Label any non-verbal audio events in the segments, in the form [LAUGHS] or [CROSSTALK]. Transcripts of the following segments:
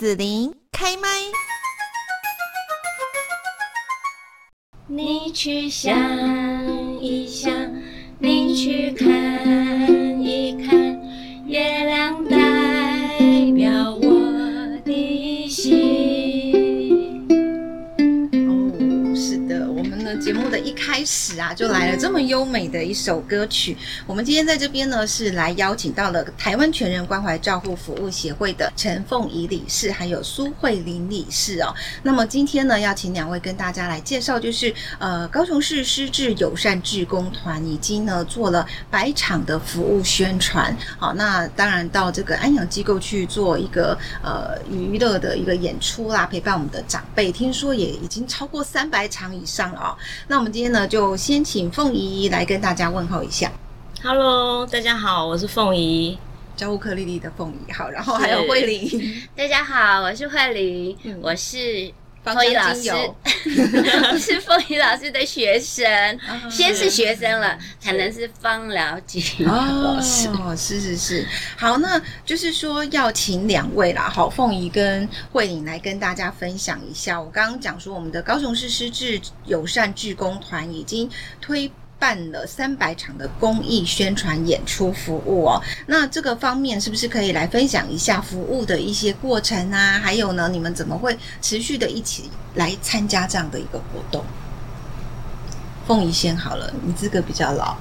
子琳开麦，你去想一想，你去看一看，月亮代表我的心。哦，是的，我们的节目的一开始啊，就来了这么优美的一首歌曲。我们今天在这边呢，是来邀请到了台湾全人关怀照护服务协会的陈凤仪理事，还有苏慧玲理事哦。那么今天呢，要请两位跟大家来介绍，就是呃，高雄市失智友善志工团已经呢做了百场的服务宣传。好，那当然到这个安养机构去做一个呃娱乐的一个演出啦，陪伴我们的长辈，听说也已经超过三百场以上了哦。那我们今天呢，就先请凤仪来跟大家问候一下。Hello，大家好，我是凤仪，教乌克丽丽的凤仪。好，然后还有慧玲。大家好，我是慧玲，嗯、我是凤仪老师，我 [LAUGHS] 是凤仪老师的学生，哦、先是学生了，是才能是芳疗级老师。哦，是是是。好，那就是说要请两位啦，好，凤仪跟慧玲来跟大家分享一下。我刚刚讲说，我们的高雄市失智友善志工团已经推。办了三百场的公益宣传演出服务哦，那这个方面是不是可以来分享一下服务的一些过程啊？还有呢，你们怎么会持续的一起来参加这样的一个活动？凤仪先好了，你资格比较老。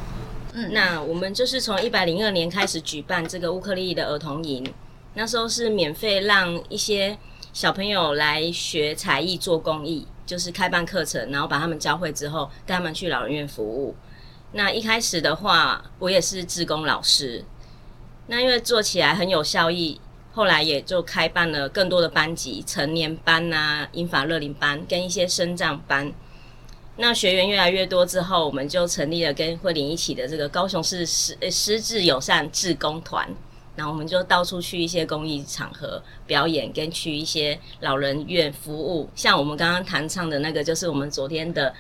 嗯，那我们就是从一百零二年开始举办这个乌克丽丽的儿童营，那时候是免费让一些小朋友来学才艺做公益，就是开办课程，然后把他们教会之后，带他们去老人院服务。那一开始的话，我也是志工老师。那因为做起来很有效益，后来也就开办了更多的班级，成年班啊、英法乐龄班跟一些身障班。那学员越来越多之后，我们就成立了跟慧玲一起的这个高雄市失失智友善志工团。然后我们就到处去一些公益场合表演，跟去一些老人院服务。像我们刚刚弹唱的那个，就是我们昨天的。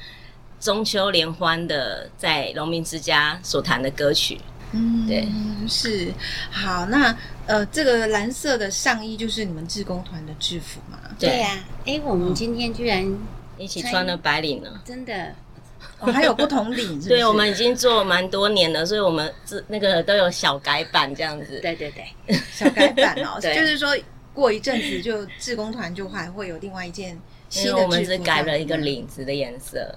中秋联欢的在农民之家所弹的歌曲，嗯，对，是好。那呃，这个蓝色的上衣就是你们志工团的制服嘛？对呀。哎、啊，我们今天居然一起穿了白领了，真的。哦，还有不同领 [LAUGHS] 是是，对，我们已经做蛮多年了，所以我们这那个都有小改版这样子。对对对，小改版哦，[LAUGHS] 对就是说过一阵子就志工团就还会有另外一件。因为我们是改了一个领子的颜色，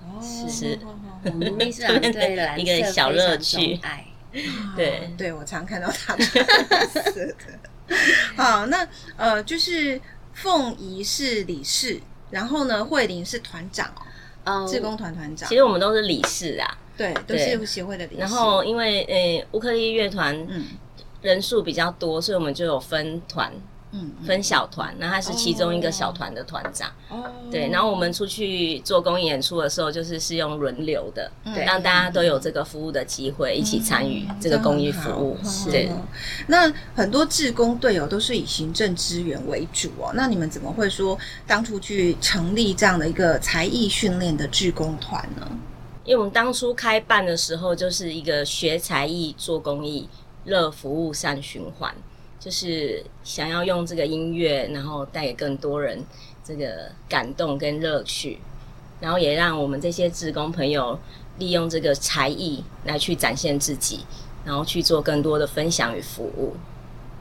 是，[LAUGHS] 我们对蓝色一个小乐趣。[LAUGHS] 对，对我常看到他的颜 [LAUGHS] 色的。好，那呃，就是凤仪是理事，然后呢，慧玲是团长哦，志工团团长。其实我们都是理事啊，对，都是协会的理事。然后因为呃，乌克丽乐团人数比较多，所以我们就有分团。嗯，分小团，那他是其中一个小团的团长。哦，对，然后我们出去做公益演出的时候，就是是用轮流的，对，让大家都有这个服务的机会，一起参与这个公益服务。对，那很多志工队友都是以行政资源为主哦。那你们怎么会说当初去成立这样的一个才艺训练的志工团呢？因为我们当初开办的时候，就是一个学才艺、做公益、乐服务、善循环。就是想要用这个音乐，然后带给更多人这个感动跟乐趣，然后也让我们这些志工朋友利用这个才艺来去展现自己，然后去做更多的分享与服务。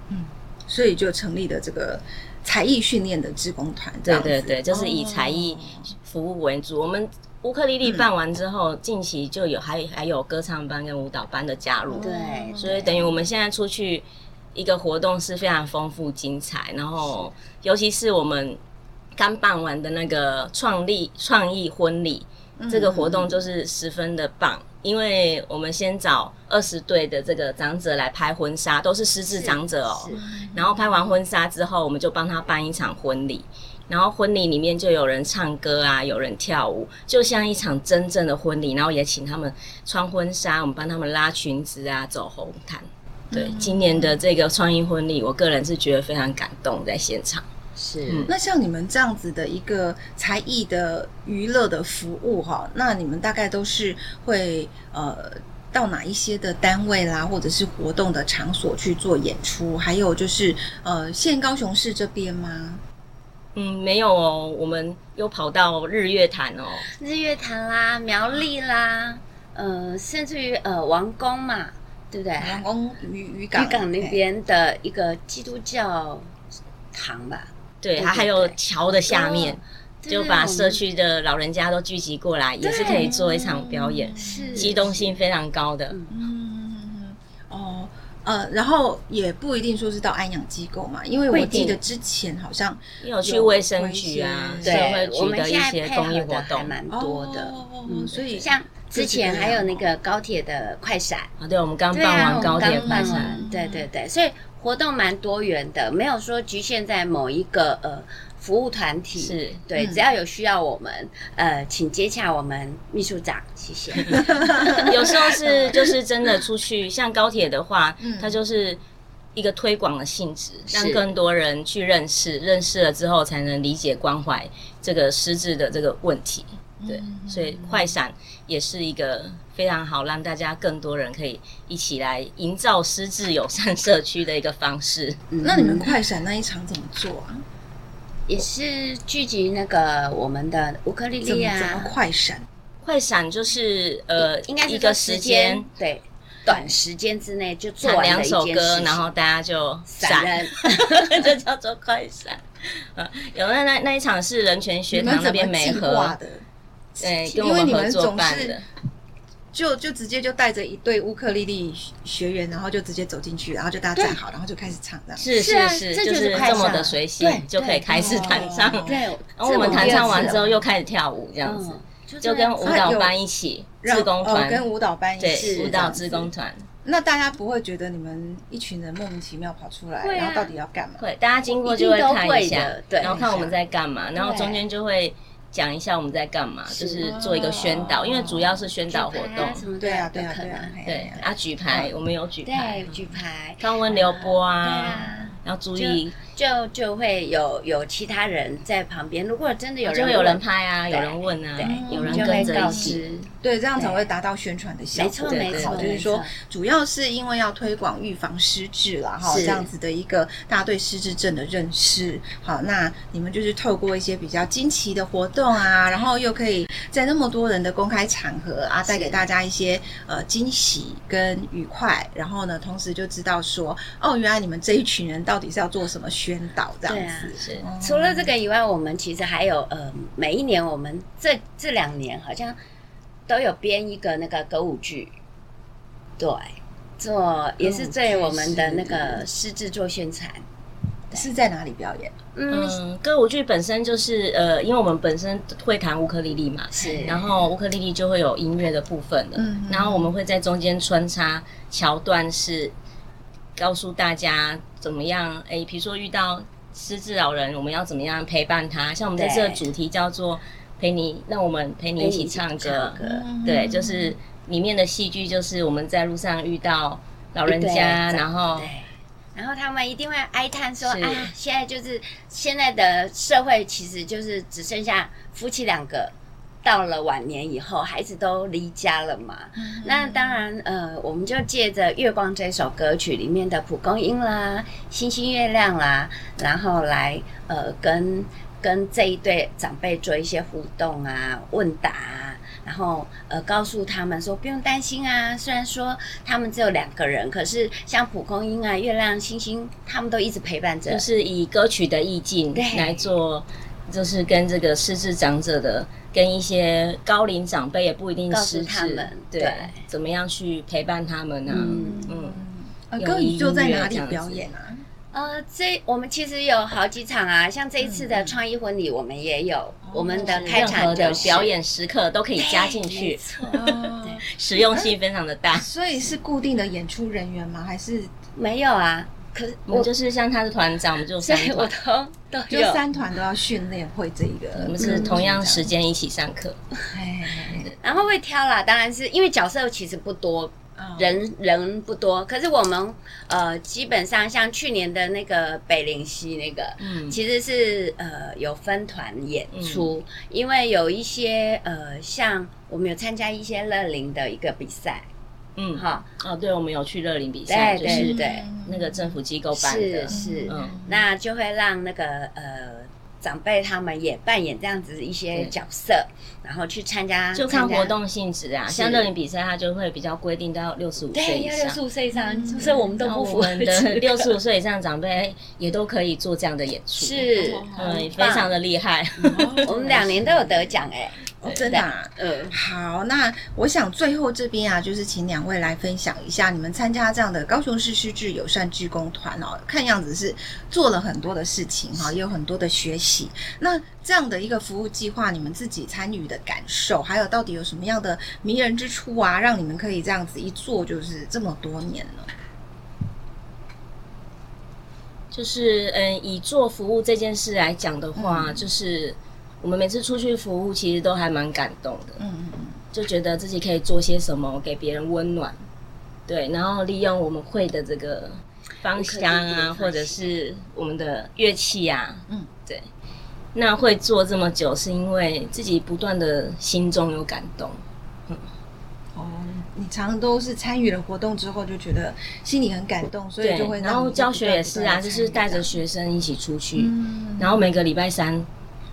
嗯，所以就成立了这个才艺训练的志工团。对对对，就是以才艺服务为主。哦、我们乌克丽丽办完之后，嗯、近期就有还还有歌唱班跟舞蹈班的加入。对，所以等于我们现在出去。一个活动是非常丰富精彩，然后尤其是我们刚办完的那个创立创意婚礼，嗯、这个活动就是十分的棒，因为我们先找二十对的这个长者来拍婚纱，都是失智长者哦。然后拍完婚纱之后，我们就帮他办一场婚礼，然后婚礼里面就有人唱歌啊，有人跳舞，就像一场真正的婚礼。然后也请他们穿婚纱，我们帮他们拉裙子啊，走红毯。对，今年的这个创意婚礼，我个人是觉得非常感动，在现场。是，嗯、那像你们这样子的一个才艺的娱乐的服务哈，那你们大概都是会呃到哪一些的单位啦，或者是活动的场所去做演出？还有就是呃，现高雄市这边吗？嗯，没有哦，我们又跑到日月潭哦，日月潭啦，苗栗啦，呃，甚至于呃王宫嘛，对不对？王宫渔渔港，渔港那边的一个基督教堂吧。对，它还有桥的下面，就把社区的老人家都聚集过来，也是可以做一场表演，是机动性非常高的。呃，然后也不一定说是到安养机构嘛，因为我记得之前好像有去卫生局啊、社会局的一些公益活动，还蛮多的。嗯，所以像之前还有那个高铁的快闪。啊，对，我们刚办完高铁快闪，对对对，所以活动蛮多元的，没有说局限在某一个呃。服务团体是对，只要有需要我们，呃，请接洽我们秘书长，谢谢。[LAUGHS] 有时候是就是真的出去，像高铁的话，它就是一个推广的性质，让更多人去认识，认识了之后才能理解关怀这个失智的这个问题。对，所以快闪也是一个非常好让大家更多人可以一起来营造失智友善社区的一个方式。那你们快闪那一场怎么做啊？也是聚集那个我们的乌克丽丽啊，怎么快闪？快闪就是呃，应该是一个时间，对，短时间之内就做完两首歌，然后大家就散，就 [LAUGHS] 叫做快闪。呃，有那那那一场是人权学堂那边没合。的，对，跟我们合作办的。就就直接就带着一对乌克丽丽学员，然后就直接走进去，然后就大家站好，然后就开始唱这样。是是是，就是这么的随性，就可以开始弹唱。对，然后我们弹唱完之后又开始跳舞，这样子，就跟舞蹈班一起，志工团跟舞蹈班一起，舞蹈志工团。那大家不会觉得你们一群人莫名其妙跑出来，然后到底要干嘛？会，大家经过就会看一下，对，然后看我们在干嘛，然后中间就会。讲一下我们在干嘛，就是做一个宣导，因为主要是宣导活动。对啊，对啊，对啊，对啊，举牌，我们有举牌，举牌，高温流波啊，要注意。就就会有有其他人在旁边，如果真的有人，就会有人拍啊，有人问啊，对有人跟着一起，对，这样才会达到宣传的效果。没错没错，就是说，主要是因为要推广预防失智了，哈，这样子的一个大家对失智症的认识。好，那你们就是透过一些比较惊奇的活动啊，[LAUGHS] 然后又可以在那么多人的公开场合啊，带给大家一些呃惊喜跟愉快。然后呢，同时就知道说，哦，原来你们这一群人到底是要做什么宣。宣导这样子，啊，是。除了这个以外，我们其实还有呃，每一年我们这这两年好像都有编一个那个歌舞剧，对，做也是对我们的那个失智做宣传。是在哪里表演？嗯，歌舞剧本身就是呃，因为我们本身会弹乌克丽丽嘛，是，然后乌克丽丽就会有音乐的部分了，嗯，然后我们会在中间穿插桥段是。告诉大家怎么样？哎、欸，比如说遇到失智老人，我们要怎么样陪伴他？像我们在这个主题叫做“陪你”，让我们陪你一起唱歌。唱歌对，就是里面的戏剧，就是我们在路上遇到老人家，然后，然后他们一定会哀叹说：“啊，现在就是现在的社会，其实就是只剩下夫妻两个。”到了晚年以后，孩子都离家了嘛。嗯、那当然，呃，我们就借着《月光》这首歌曲里面的蒲公英啦、星星、月亮啦，然后来呃跟跟这一对长辈做一些互动啊、问答啊，然后呃告诉他们说不用担心啊。虽然说他们只有两个人，可是像蒲公英啊、月亮、星星，他们都一直陪伴着。就是以歌曲的意境来做，就是跟这个失智长者的。跟一些高龄长辈也不一定失智，对，怎么样去陪伴他们呢？嗯嗯，歌舞就在哪里表演啊？呃，这我们其实有好几场啊，像这一次的创意婚礼，我们也有我们的开场的表演时刻都可以加进去，对，实用性非常的大。所以是固定的演出人员吗？还是没有啊？可是我就是像他的团长，我们就三团，都都就三团都要训练会这个。我们是同样时间一起上课，然后会挑啦，当然是因为角色其实不多，人人不多。可是我们呃，基本上像去年的那个北灵溪那个，嗯，其实是呃有分团演出，因为有一些呃，像我们有参加一些乐龄的一个比赛。嗯，好哦，对，我们有去乐龄比赛，对对对，那个政府机构办的，是。是，嗯，那就会让那个呃长辈他们也扮演这样子一些角色，然后去参加，就看活动性质啊。像乐龄比赛，它就会比较规定到六十五岁以上，六十五岁以上，所以我们都不符合的六十五 [LAUGHS] 岁以上长辈也都可以做这样的演出，是，嗯，非常的厉害。[LAUGHS] 我们两年都有得奖哎。哦、真的、啊，嗯，好，那我想最后这边啊，就是请两位来分享一下你们参加这样的高雄市失智友善志工团哦，看样子是做了很多的事情哈，也有很多的学习。那这样的一个服务计划，你们自己参与的感受，还有到底有什么样的迷人之处啊，让你们可以这样子一做就是这么多年呢？就是嗯，以做服务这件事来讲的话，嗯、就是。我们每次出去服务，其实都还蛮感动的，嗯嗯嗯，就觉得自己可以做些什么给别人温暖，对，然后利用我们会的这个芳香啊，或者是我们的乐器啊，嗯，对，那会做这么久，是因为自己不断的心中有感动，嗯，哦，你常常都是参与了活动之后，就觉得心里很感动，所以就会，然后教学也是啊，就是带着学生一起出去，嗯，然后每个礼拜三。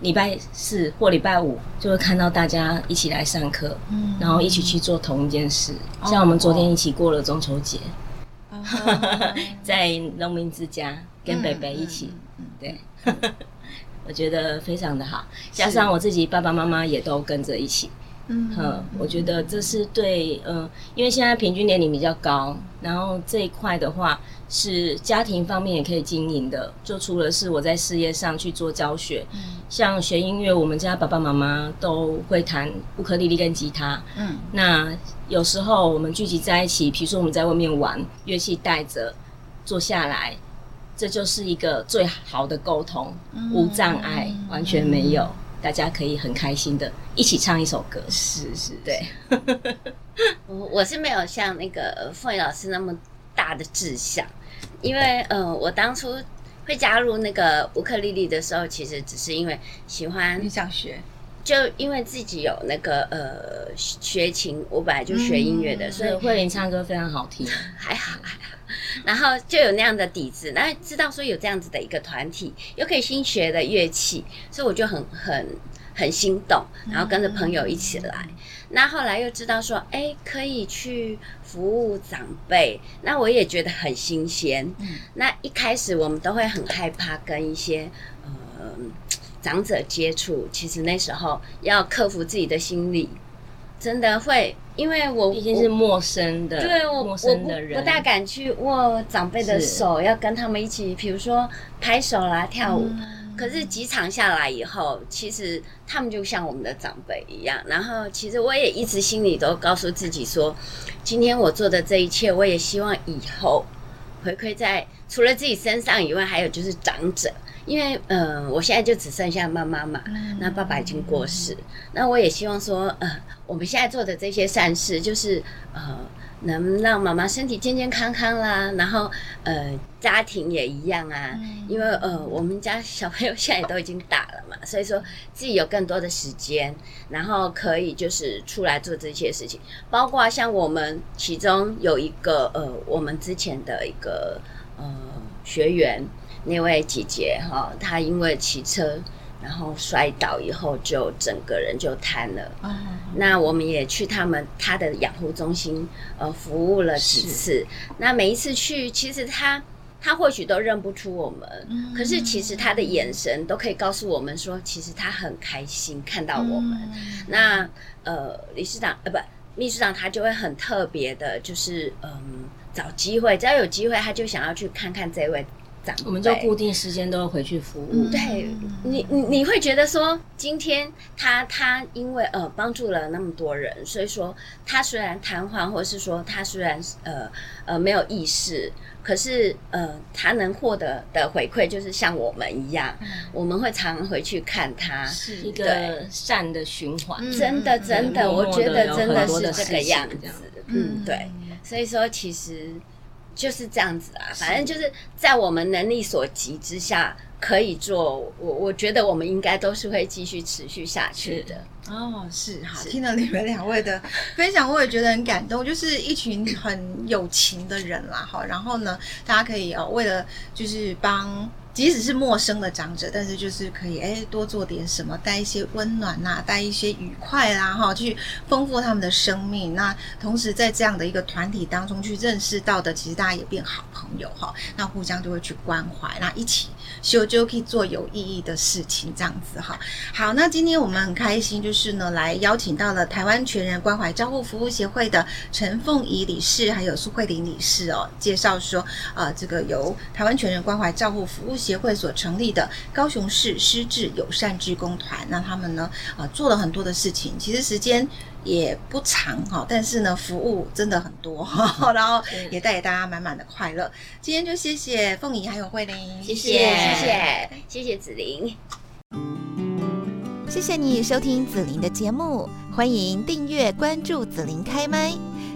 礼拜四或礼拜五就会看到大家一起来上课，嗯，然后一起去做同一件事。嗯、像我们昨天一起过了中秋节，哦、[LAUGHS] 在农民之家跟北北一起，嗯、对，[LAUGHS] 我觉得非常的好。加上我自己爸爸妈妈也都跟着一起。嗯，我觉得这是对，嗯、呃，因为现在平均年龄比较高，然后这一块的话是家庭方面也可以经营的。就除了是我在事业上去做教学，嗯，像学音乐，我们家爸爸妈妈都会弹乌克丽丽跟吉他，嗯，那有时候我们聚集在一起，比如说我们在外面玩，乐器带着坐下来，这就是一个最好的沟通，嗯、无障碍，完全没有。大家可以很开心的一起唱一首歌，是是，对。[LAUGHS] 我我是没有像那个凤仪老师那么大的志向，因为呃，我当初会加入那个乌克丽丽的时候，其实只是因为喜欢，你想学，就因为自己有那个呃学琴，我本来就学音乐的，嗯、所以慧玲唱歌非常好听，[LAUGHS] 还好还好。然后就有那样的底子，那知道说有这样子的一个团体，又可以新学的乐器，所以我就很很很心动，然后跟着朋友一起来。嗯、那后来又知道说，哎，可以去服务长辈，那我也觉得很新鲜。嗯、那一开始我们都会很害怕跟一些呃长者接触，其实那时候要克服自己的心理，真的会。因为我毕竟是陌生的，对我陌生的人我不，不大敢去握长辈的手，要跟他们一起，比如说拍手啦、跳舞。嗯、可是几场下来以后，其实他们就像我们的长辈一样。然后，其实我也一直心里都告诉自己说，今天我做的这一切，我也希望以后回馈在除了自己身上以外，还有就是长者。因为，嗯、呃，我现在就只剩下妈妈嘛，嗯、那爸爸已经过世，嗯、那我也希望说，呃，我们现在做的这些善事，就是呃，能让妈妈身体健健康康啦，然后，呃，家庭也一样啊，嗯、因为，呃，我们家小朋友现在都已经大了嘛，所以说自己有更多的时间，然后可以就是出来做这些事情，包括像我们其中有一个，呃，我们之前的一个，呃，学员。那位姐姐哈，她因为骑车，然后摔倒以后，就整个人就瘫了。哦、那我们也去他们他的养护中心，呃，服务了几次。那每一次去，其实他他或许都认不出我们，嗯、可是其实他的眼神都可以告诉我们说，其实他很开心看到我们。嗯、那呃，理事长呃不，秘书长他就会很特别的，就是嗯，找机会，只要有机会，他就想要去看看这位。我们就固定时间都要回去服务。对你，你你会觉得说，今天他他因为呃帮助了那么多人，所以说他虽然瘫痪，或是说他虽然呃呃没有意识，可是呃他能获得的回馈就是像我们一样，嗯、我们会常回去看他，是一个善的循环。真的真的，我觉得真的是这个样子。嗯，对，所以说其实。就是这样子啊，反正就是在我们能力所及之下可以做，我我觉得我们应该都是会继续持续下去的。哦，是好，是听了你们两位的分享，我也觉得很感动，就是一群很有情的人啦，哈。然后呢，大家可以哦，为了就是帮。即使是陌生的长者，但是就是可以哎多做点什么，带一些温暖呐、带一些愉快啦哈，去丰富他们的生命。那同时在这样的一个团体当中去认识到的，其实大家也变好朋友哈。那互相就会去关怀，那一起修就可以做有意义的事情，这样子哈。好，那今天我们很开心，就是呢来邀请到了台湾全人关怀照护服务协会的陈凤仪理事，还有苏慧玲理事哦，介绍说啊，这个由台湾全人关怀照护服务协协协会所成立的高雄市失智友善志工团，那他们呢，呃，做了很多的事情，其实时间也不长哈，但是呢，服务真的很多，[LAUGHS] 然后也带给大家满满的快乐。今天就谢谢凤仪还有慧玲，谢谢。谢谢。谢谢子玲，谢谢你收听子玲的节目，欢迎订阅关注子玲开麦。